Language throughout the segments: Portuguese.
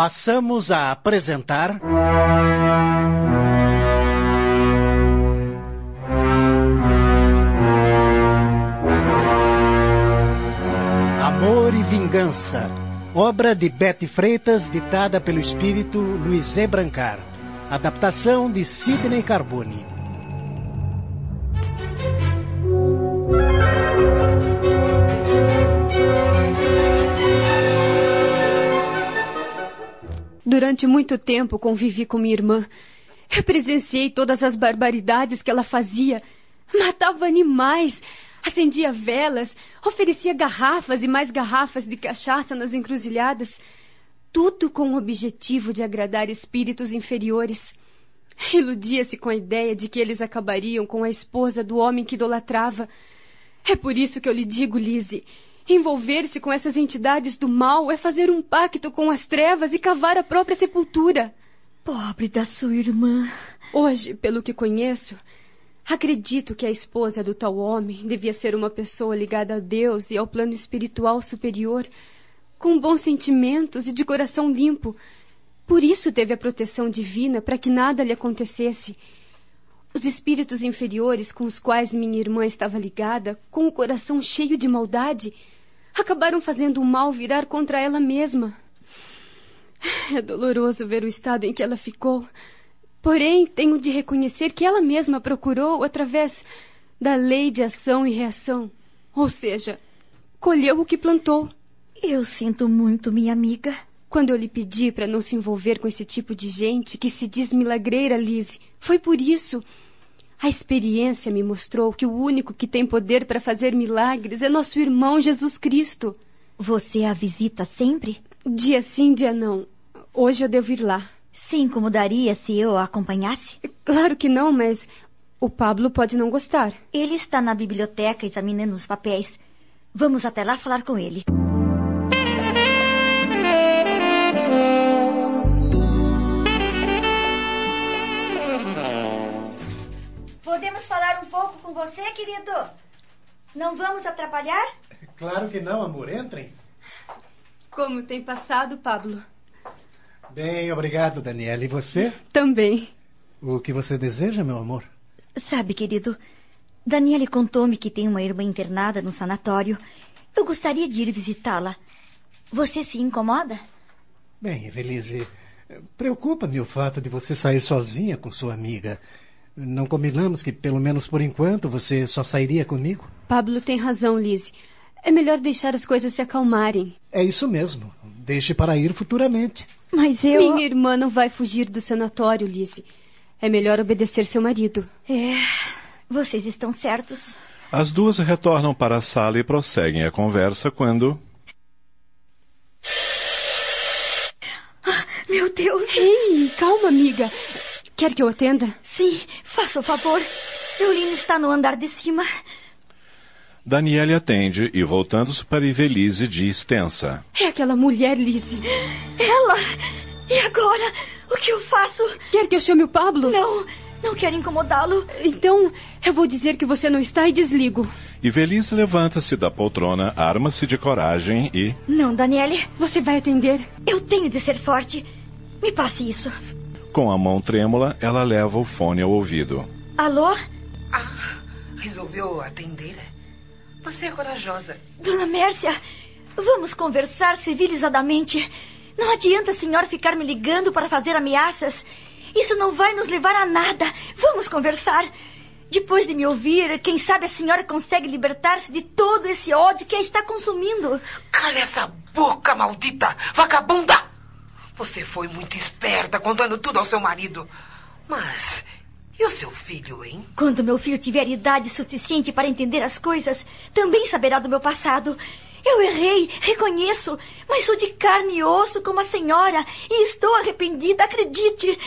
passamos a apresentar. Amor e Vingança, obra de Betty Freitas, ditada pelo espírito Luiz E. Brancar. Adaptação de Sidney Carbone. Durante muito tempo convivi com minha irmã. Eu presenciei todas as barbaridades que ela fazia. Matava animais, acendia velas, oferecia garrafas e mais garrafas de cachaça nas encruzilhadas. Tudo com o objetivo de agradar espíritos inferiores. Iludia-se com a ideia de que eles acabariam com a esposa do homem que idolatrava. É por isso que eu lhe digo, Lise, Envolver-se com essas entidades do mal é fazer um pacto com as trevas e cavar a própria sepultura. Pobre da sua irmã. Hoje, pelo que conheço, acredito que a esposa do tal homem devia ser uma pessoa ligada a Deus e ao plano espiritual superior, com bons sentimentos e de coração limpo. Por isso teve a proteção divina para que nada lhe acontecesse. Os espíritos inferiores com os quais minha irmã estava ligada, com o coração cheio de maldade, acabaram fazendo o mal virar contra ela mesma. É doloroso ver o estado em que ela ficou. Porém, tenho de reconhecer que ela mesma procurou através da lei de ação e reação. Ou seja, colheu o que plantou. Eu sinto muito, minha amiga. Quando eu lhe pedi para não se envolver com esse tipo de gente que se diz milagreira, Lise, foi por isso. A experiência me mostrou que o único que tem poder para fazer milagres é nosso irmão Jesus Cristo. Você a visita sempre? Dia sim, dia não. Hoje eu devo ir lá. Se incomodaria se eu a acompanhasse? Claro que não, mas o Pablo pode não gostar. Ele está na biblioteca examinando os papéis. Vamos até lá falar com ele. Com você, querido? Não vamos atrapalhar? Claro que não, amor. Entrem. Como tem passado, Pablo? Bem, obrigado, Daniela. E você? Também. O que você deseja, meu amor? Sabe, querido, Daniele contou-me que tem uma irmã internada no sanatório. Eu gostaria de ir visitá-la. Você se incomoda? Bem, Evelise, preocupa-me o fato de você sair sozinha com sua amiga. Não combinamos que, pelo menos por enquanto, você só sairia comigo? Pablo tem razão, Lise. É melhor deixar as coisas se acalmarem. É isso mesmo. Deixe para ir futuramente. Mas eu. Minha irmã não vai fugir do sanatório, Lise. É melhor obedecer seu marido. É. Vocês estão certos. As duas retornam para a sala e prosseguem a conversa quando. Ah, meu Deus! Ei, calma, amiga. Quer que eu atenda? Sim, faça o favor. Eulina está no andar de cima. Daniele atende e, voltando-se para Ivelise, diz tensa. É aquela mulher, Lise. Ela! E agora? O que eu faço? Quer que eu chame o Pablo? Não, não quero incomodá-lo. Então, eu vou dizer que você não está e desligo. Ivelise levanta-se da poltrona, arma-se de coragem e. Não, Daniele. Você vai atender? Eu tenho de ser forte. Me passe isso. Com a mão trêmula, ela leva o fone ao ouvido. Alô? Ah, resolveu atender? Você é corajosa. Dona Mércia, vamos conversar civilizadamente. Não adianta a senhora ficar me ligando para fazer ameaças. Isso não vai nos levar a nada. Vamos conversar. Depois de me ouvir, quem sabe a senhora consegue libertar-se de todo esse ódio que a está consumindo. Cala essa boca, maldita! Vagabunda! Você foi muito esperta contando tudo ao seu marido. Mas. E o seu filho, hein? Quando meu filho tiver idade suficiente para entender as coisas, também saberá do meu passado. Eu errei, reconheço, mas sou de carne e osso como a senhora e estou arrependida, acredite.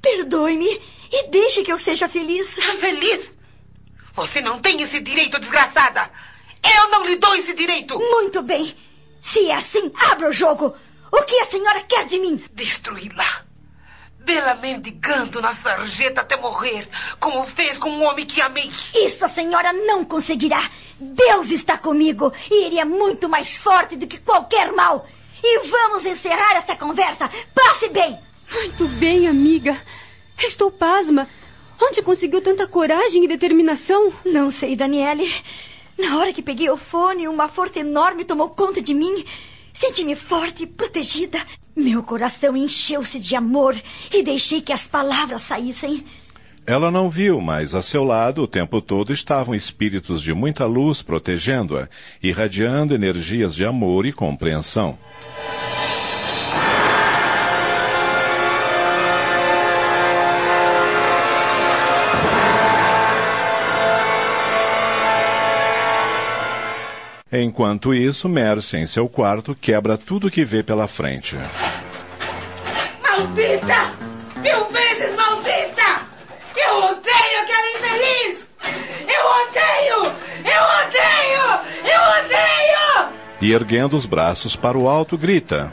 Perdoe-me e deixe que eu seja feliz. Feliz? Você não tem esse direito, desgraçada! Eu não lhe dou esse direito! Muito bem. Se é assim, abra o jogo. O que a senhora quer de mim? Destruí-la. Vê-la mendigando na sarjeta até morrer, como fez com um homem que amei. Isso a senhora não conseguirá. Deus está comigo e ele é muito mais forte do que qualquer mal. E vamos encerrar essa conversa. Passe bem. Muito bem, amiga. Estou pasma. Onde conseguiu tanta coragem e determinação? Não sei, Daniele. Na hora que peguei o fone, uma força enorme tomou conta de mim. Senti-me forte, protegida. Meu coração encheu-se de amor e deixei que as palavras saíssem. Ela não viu, mas a seu lado o tempo todo estavam espíritos de muita luz protegendo-a, irradiando energias de amor e compreensão. Enquanto isso, Mercy, em seu quarto, quebra tudo que vê pela frente. Maldita! Mil vezes maldita! Eu odeio aquela infeliz! Eu odeio! Eu odeio! Eu odeio! E erguendo os braços para o alto, grita: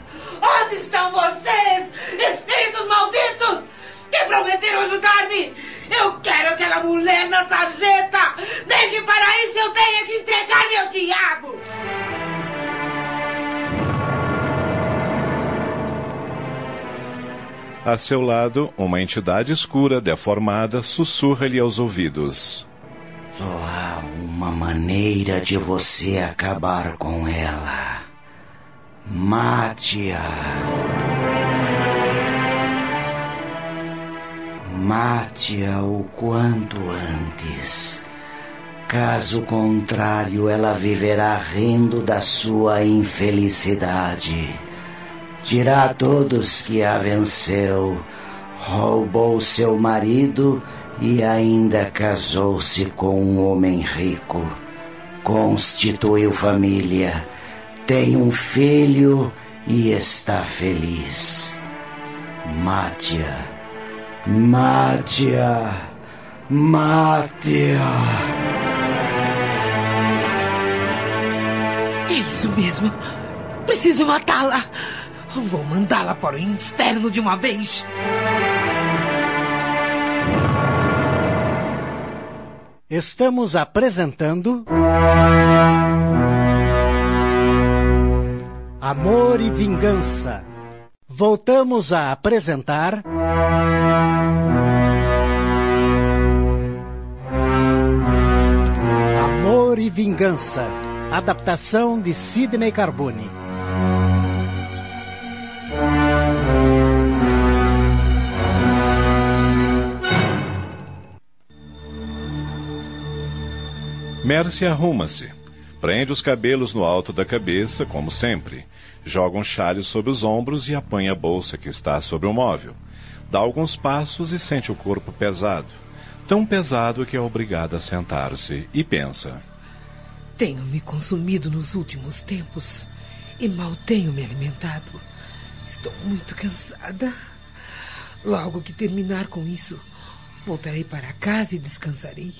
A seu lado, uma entidade escura, deformada, sussurra-lhe aos ouvidos. Só há uma maneira de você acabar com ela. Mate-a. Mate-a o quanto antes. Caso contrário, ela viverá rindo da sua infelicidade. Dirá a todos que a venceu, roubou seu marido e ainda casou-se com um homem rico. Constituiu família, tem um filho e está feliz. Mate-a. Mate-a! Mate-a! É isso mesmo. Preciso matá-la. Vou mandá-la para o inferno de uma vez. Estamos apresentando. Amor e Vingança. Voltamos a apresentar. Amor e Vingança. Adaptação de Sidney Carbone. Mercy arruma-se. Prende os cabelos no alto da cabeça, como sempre. Joga um chale sobre os ombros e apanha a bolsa que está sobre o móvel. Dá alguns passos e sente o corpo pesado. Tão pesado que é obrigada a sentar-se e pensa. Tenho me consumido nos últimos tempos e mal tenho me alimentado. Estou muito cansada. Logo que terminar com isso, voltarei para casa e descansarei.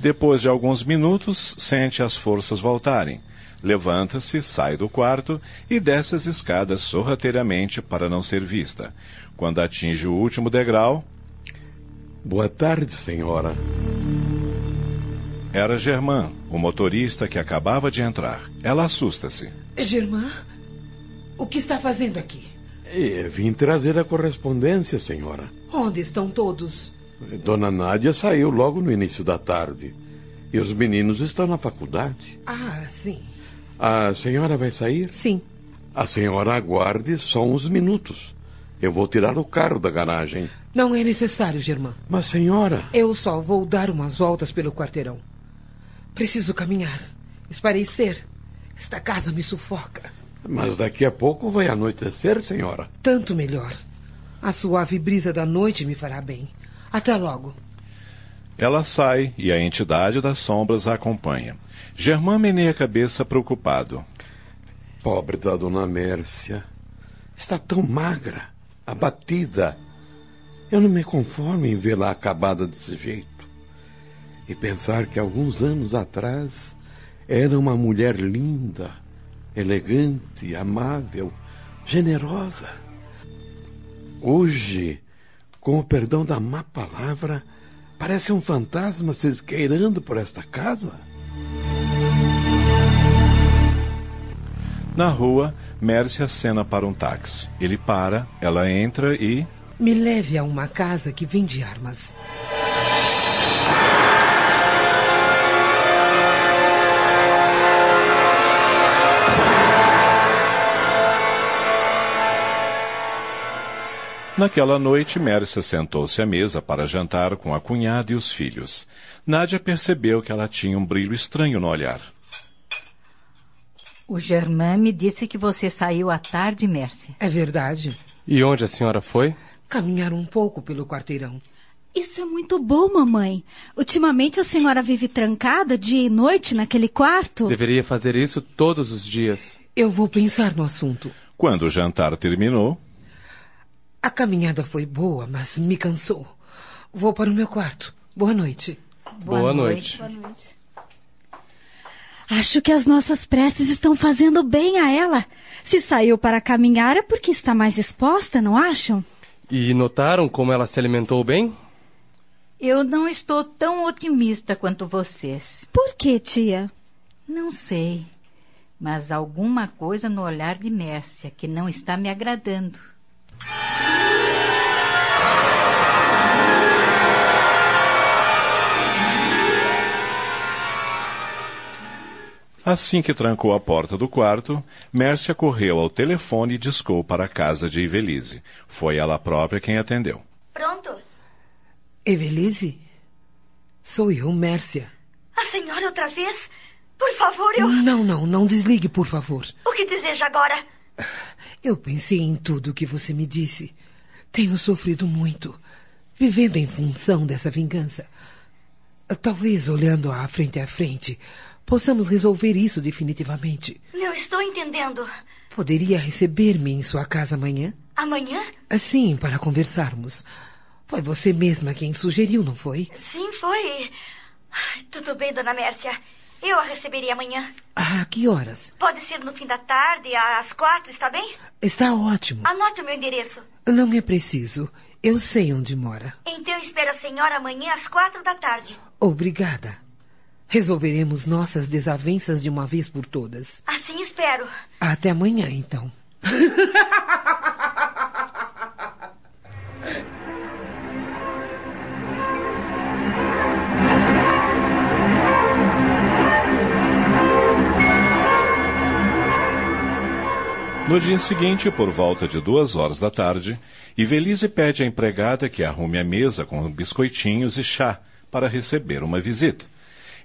Depois de alguns minutos, sente as forças voltarem. Levanta-se, sai do quarto e desce as escadas sorrateiramente para não ser vista. Quando atinge o último degrau. Boa tarde, senhora. Era Germain, o motorista que acabava de entrar. Ela assusta-se. Germain, o que está fazendo aqui? E vim trazer a correspondência, senhora. Onde estão todos? Dona Nádia saiu logo no início da tarde. E os meninos estão na faculdade. Ah, sim. A senhora vai sair? Sim. A senhora aguarde só uns minutos. Eu vou tirar o carro da garagem. Não é necessário, Germain. Mas, senhora. Eu só vou dar umas voltas pelo quarteirão. Preciso caminhar. Esparecer. Esta casa me sufoca. Mas daqui a pouco vai anoitecer, senhora. Tanto melhor. A suave brisa da noite me fará bem. Até logo. Ela sai e a entidade das sombras a acompanha. Germain meneia a cabeça preocupado. Pobre da dona Mércia. Está tão magra, abatida. Eu não me conformo em vê-la acabada desse jeito. E pensar que alguns anos atrás era uma mulher linda, elegante, amável, generosa. Hoje, com o perdão da má palavra, parece um fantasma se esqueirando por esta casa. Na rua, Mércia acena para um táxi. Ele para, ela entra e. Me leve a uma casa que vende armas. Naquela noite, Mércia sentou-se à mesa para jantar com a cunhada e os filhos. Nádia percebeu que ela tinha um brilho estranho no olhar. O Germain me disse que você saiu à tarde, Mércia. É verdade. E onde a senhora foi? Caminhar um pouco pelo quarteirão. Isso é muito bom, mamãe. Ultimamente a senhora vive trancada dia e noite naquele quarto? Deveria fazer isso todos os dias. Eu vou pensar no assunto. Quando o jantar terminou, A caminhada foi boa, mas me cansou. Vou para o meu quarto. Boa noite. Boa, noite. Boa noite. Acho que as nossas preces estão fazendo bem a ela. Se saiu para caminhar é porque está mais exposta, não acham? E notaram como ela se alimentou bem? Eu não estou tão otimista quanto vocês. Por que, tia? Não sei. Mas alguma coisa no olhar de Mércia que não está me agradando. Assim que trancou a porta do quarto, Mércia correu ao telefone e discou para a casa de Ivelise. Foi ela própria quem atendeu. Pronto. Evelise? Sou eu, Mércia. A senhora outra vez? Por favor, eu. Não, não, não desligue, por favor. O que deseja agora? Eu pensei em tudo o que você me disse. Tenho sofrido muito, vivendo em função dessa vingança. Talvez olhando à frente a frente, possamos resolver isso definitivamente. Não estou entendendo. Poderia receber-me em sua casa amanhã? Amanhã? Sim, para conversarmos. Foi você mesma quem sugeriu, não foi? Sim, foi. Ai, Tudo bem, dona Mércia. Eu a receberia amanhã. Ah, que horas? Pode ser no fim da tarde, às quatro, está bem? Está ótimo. Anote o meu endereço. Não é preciso. Eu sei onde mora. Então espero a senhora amanhã às quatro da tarde. Obrigada. Resolveremos nossas desavenças de uma vez por todas. Assim espero. Até amanhã, então. No dia seguinte, por volta de duas horas da tarde, Ivelise pede à empregada que arrume a mesa com biscoitinhos e chá para receber uma visita.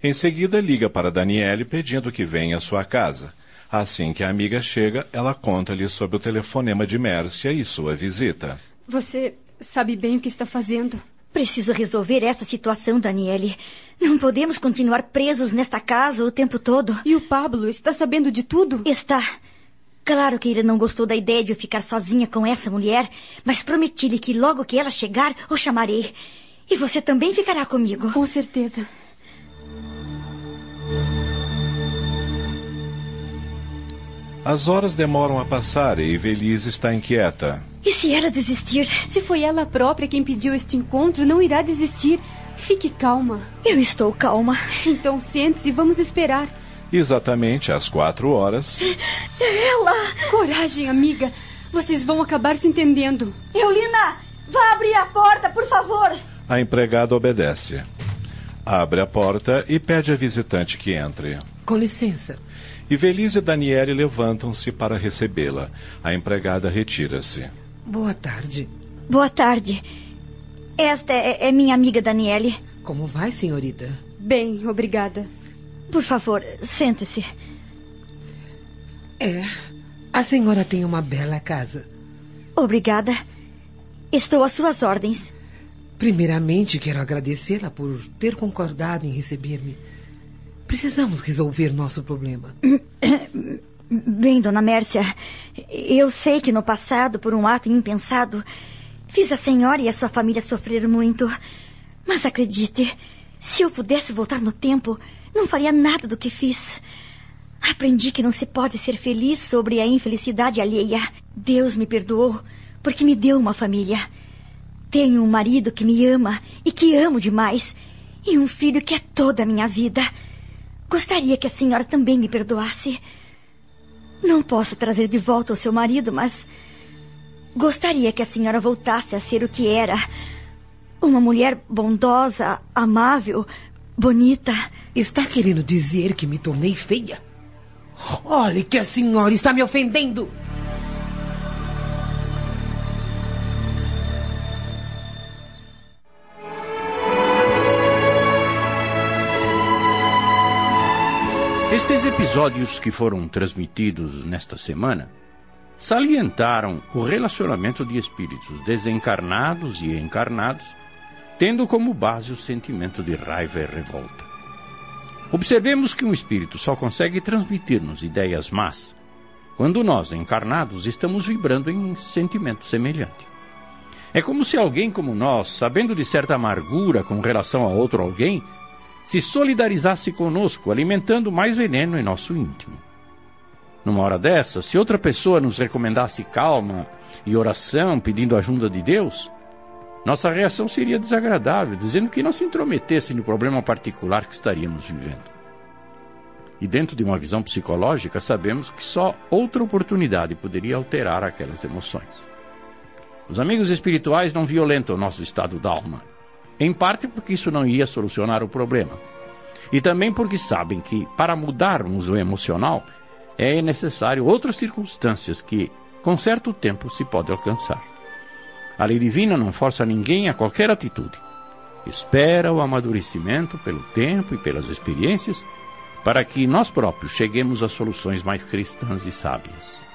Em seguida, liga para Daniele pedindo que venha à sua casa. Assim que a amiga chega, ela conta-lhe sobre o telefonema de Mércia e sua visita. Você sabe bem o que está fazendo. Preciso resolver essa situação, Daniele. Não podemos continuar presos nesta casa o tempo todo. E o Pablo está sabendo de tudo? Está. Claro que ele não gostou da ideia de eu ficar sozinha com essa mulher, mas prometi-lhe que logo que ela chegar, o chamarei. E você também ficará comigo. Com certeza. As horas demoram a passar e Ivelise está inquieta. E se ela desistir? Se foi ela própria quem pediu este encontro, não irá desistir. Fique calma. Eu estou calma. Então sente-se e vamos esperar. Exatamente às quatro horas, Ela! Coragem, amiga. Vocês vão acabar se entendendo. Eulina, vá abrir a porta, por favor. a empregada obedece. Abre a porta e pede à visitante que entre. Com licença. Ivelise e Daniele levantam-se para recebê-la. A empregada retira-se. Boa tarde. Boa tarde. Esta é, é minha amiga Daniele. Como vai, senhorita? Bem, obrigada. Por favor, sente-se. É. A senhora tem uma bela casa. Obrigada. Estou às suas ordens. Primeiramente, quero agradecê-la por ter concordado em receber-me. Precisamos resolver nosso problema. Bem, dona Mércia, eu sei que no passado, por um ato impensado, fiz a senhora e a sua família sofrer muito. Mas acredite, se eu pudesse voltar no tempo, não faria nada do que fiz. Aprendi que não se pode ser feliz sobre a infelicidade alheia. Deus me perdoou porque me deu uma família. Tenho um marido que me ama e que amo demais, e um filho que é toda a minha vida. Gostaria que a senhora também me perdoasse. Não posso trazer de volta o seu marido, mas gostaria que a senhora voltasse a ser o que era. Uma mulher bondosa, amável, bonita. Está querendo dizer que me tornei feia? Olhe que a senhora está me ofendendo. Estes episódios que foram transmitidos nesta semana salientaram o relacionamento de espíritos desencarnados e encarnados, tendo como base o sentimento de raiva e revolta. Observemos que um espírito só consegue transmitir-nos ideias más quando nós, encarnados, estamos vibrando em um sentimento semelhante. É como se alguém como nós, sabendo de certa amargura com relação a outro alguém, se solidarizasse conosco, alimentando mais veneno em nosso íntimo. Numa hora dessa, se outra pessoa nos recomendasse calma e oração pedindo ajuda de Deus, nossa reação seria desagradável, dizendo que não se intrometesse no problema particular que estaríamos vivendo. E dentro de uma visão psicológica, sabemos que só outra oportunidade poderia alterar aquelas emoções. Os amigos espirituais não violentam o nosso estado d'alma, em parte porque isso não iria solucionar o problema. E também porque sabem que, para mudarmos o emocional, é necessário outras circunstâncias que, com certo tempo, se pode alcançar. A lei divina não força ninguém a qualquer atitude. Espera o amadurecimento pelo tempo e pelas experiências para que nós próprios cheguemos a soluções mais cristãs e sábias.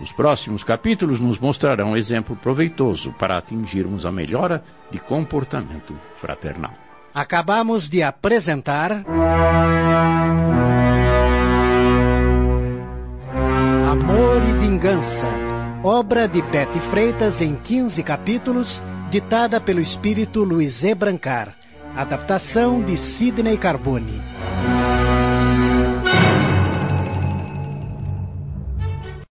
Os próximos capítulos nos mostrarão exemplo proveitoso para atingirmos a melhora de comportamento fraternal. Acabamos de apresentar. Amor e Vingança, obra de Betty Freitas em 15 capítulos, ditada pelo espírito Luiz E. Brancar, adaptação de Sidney Carbone.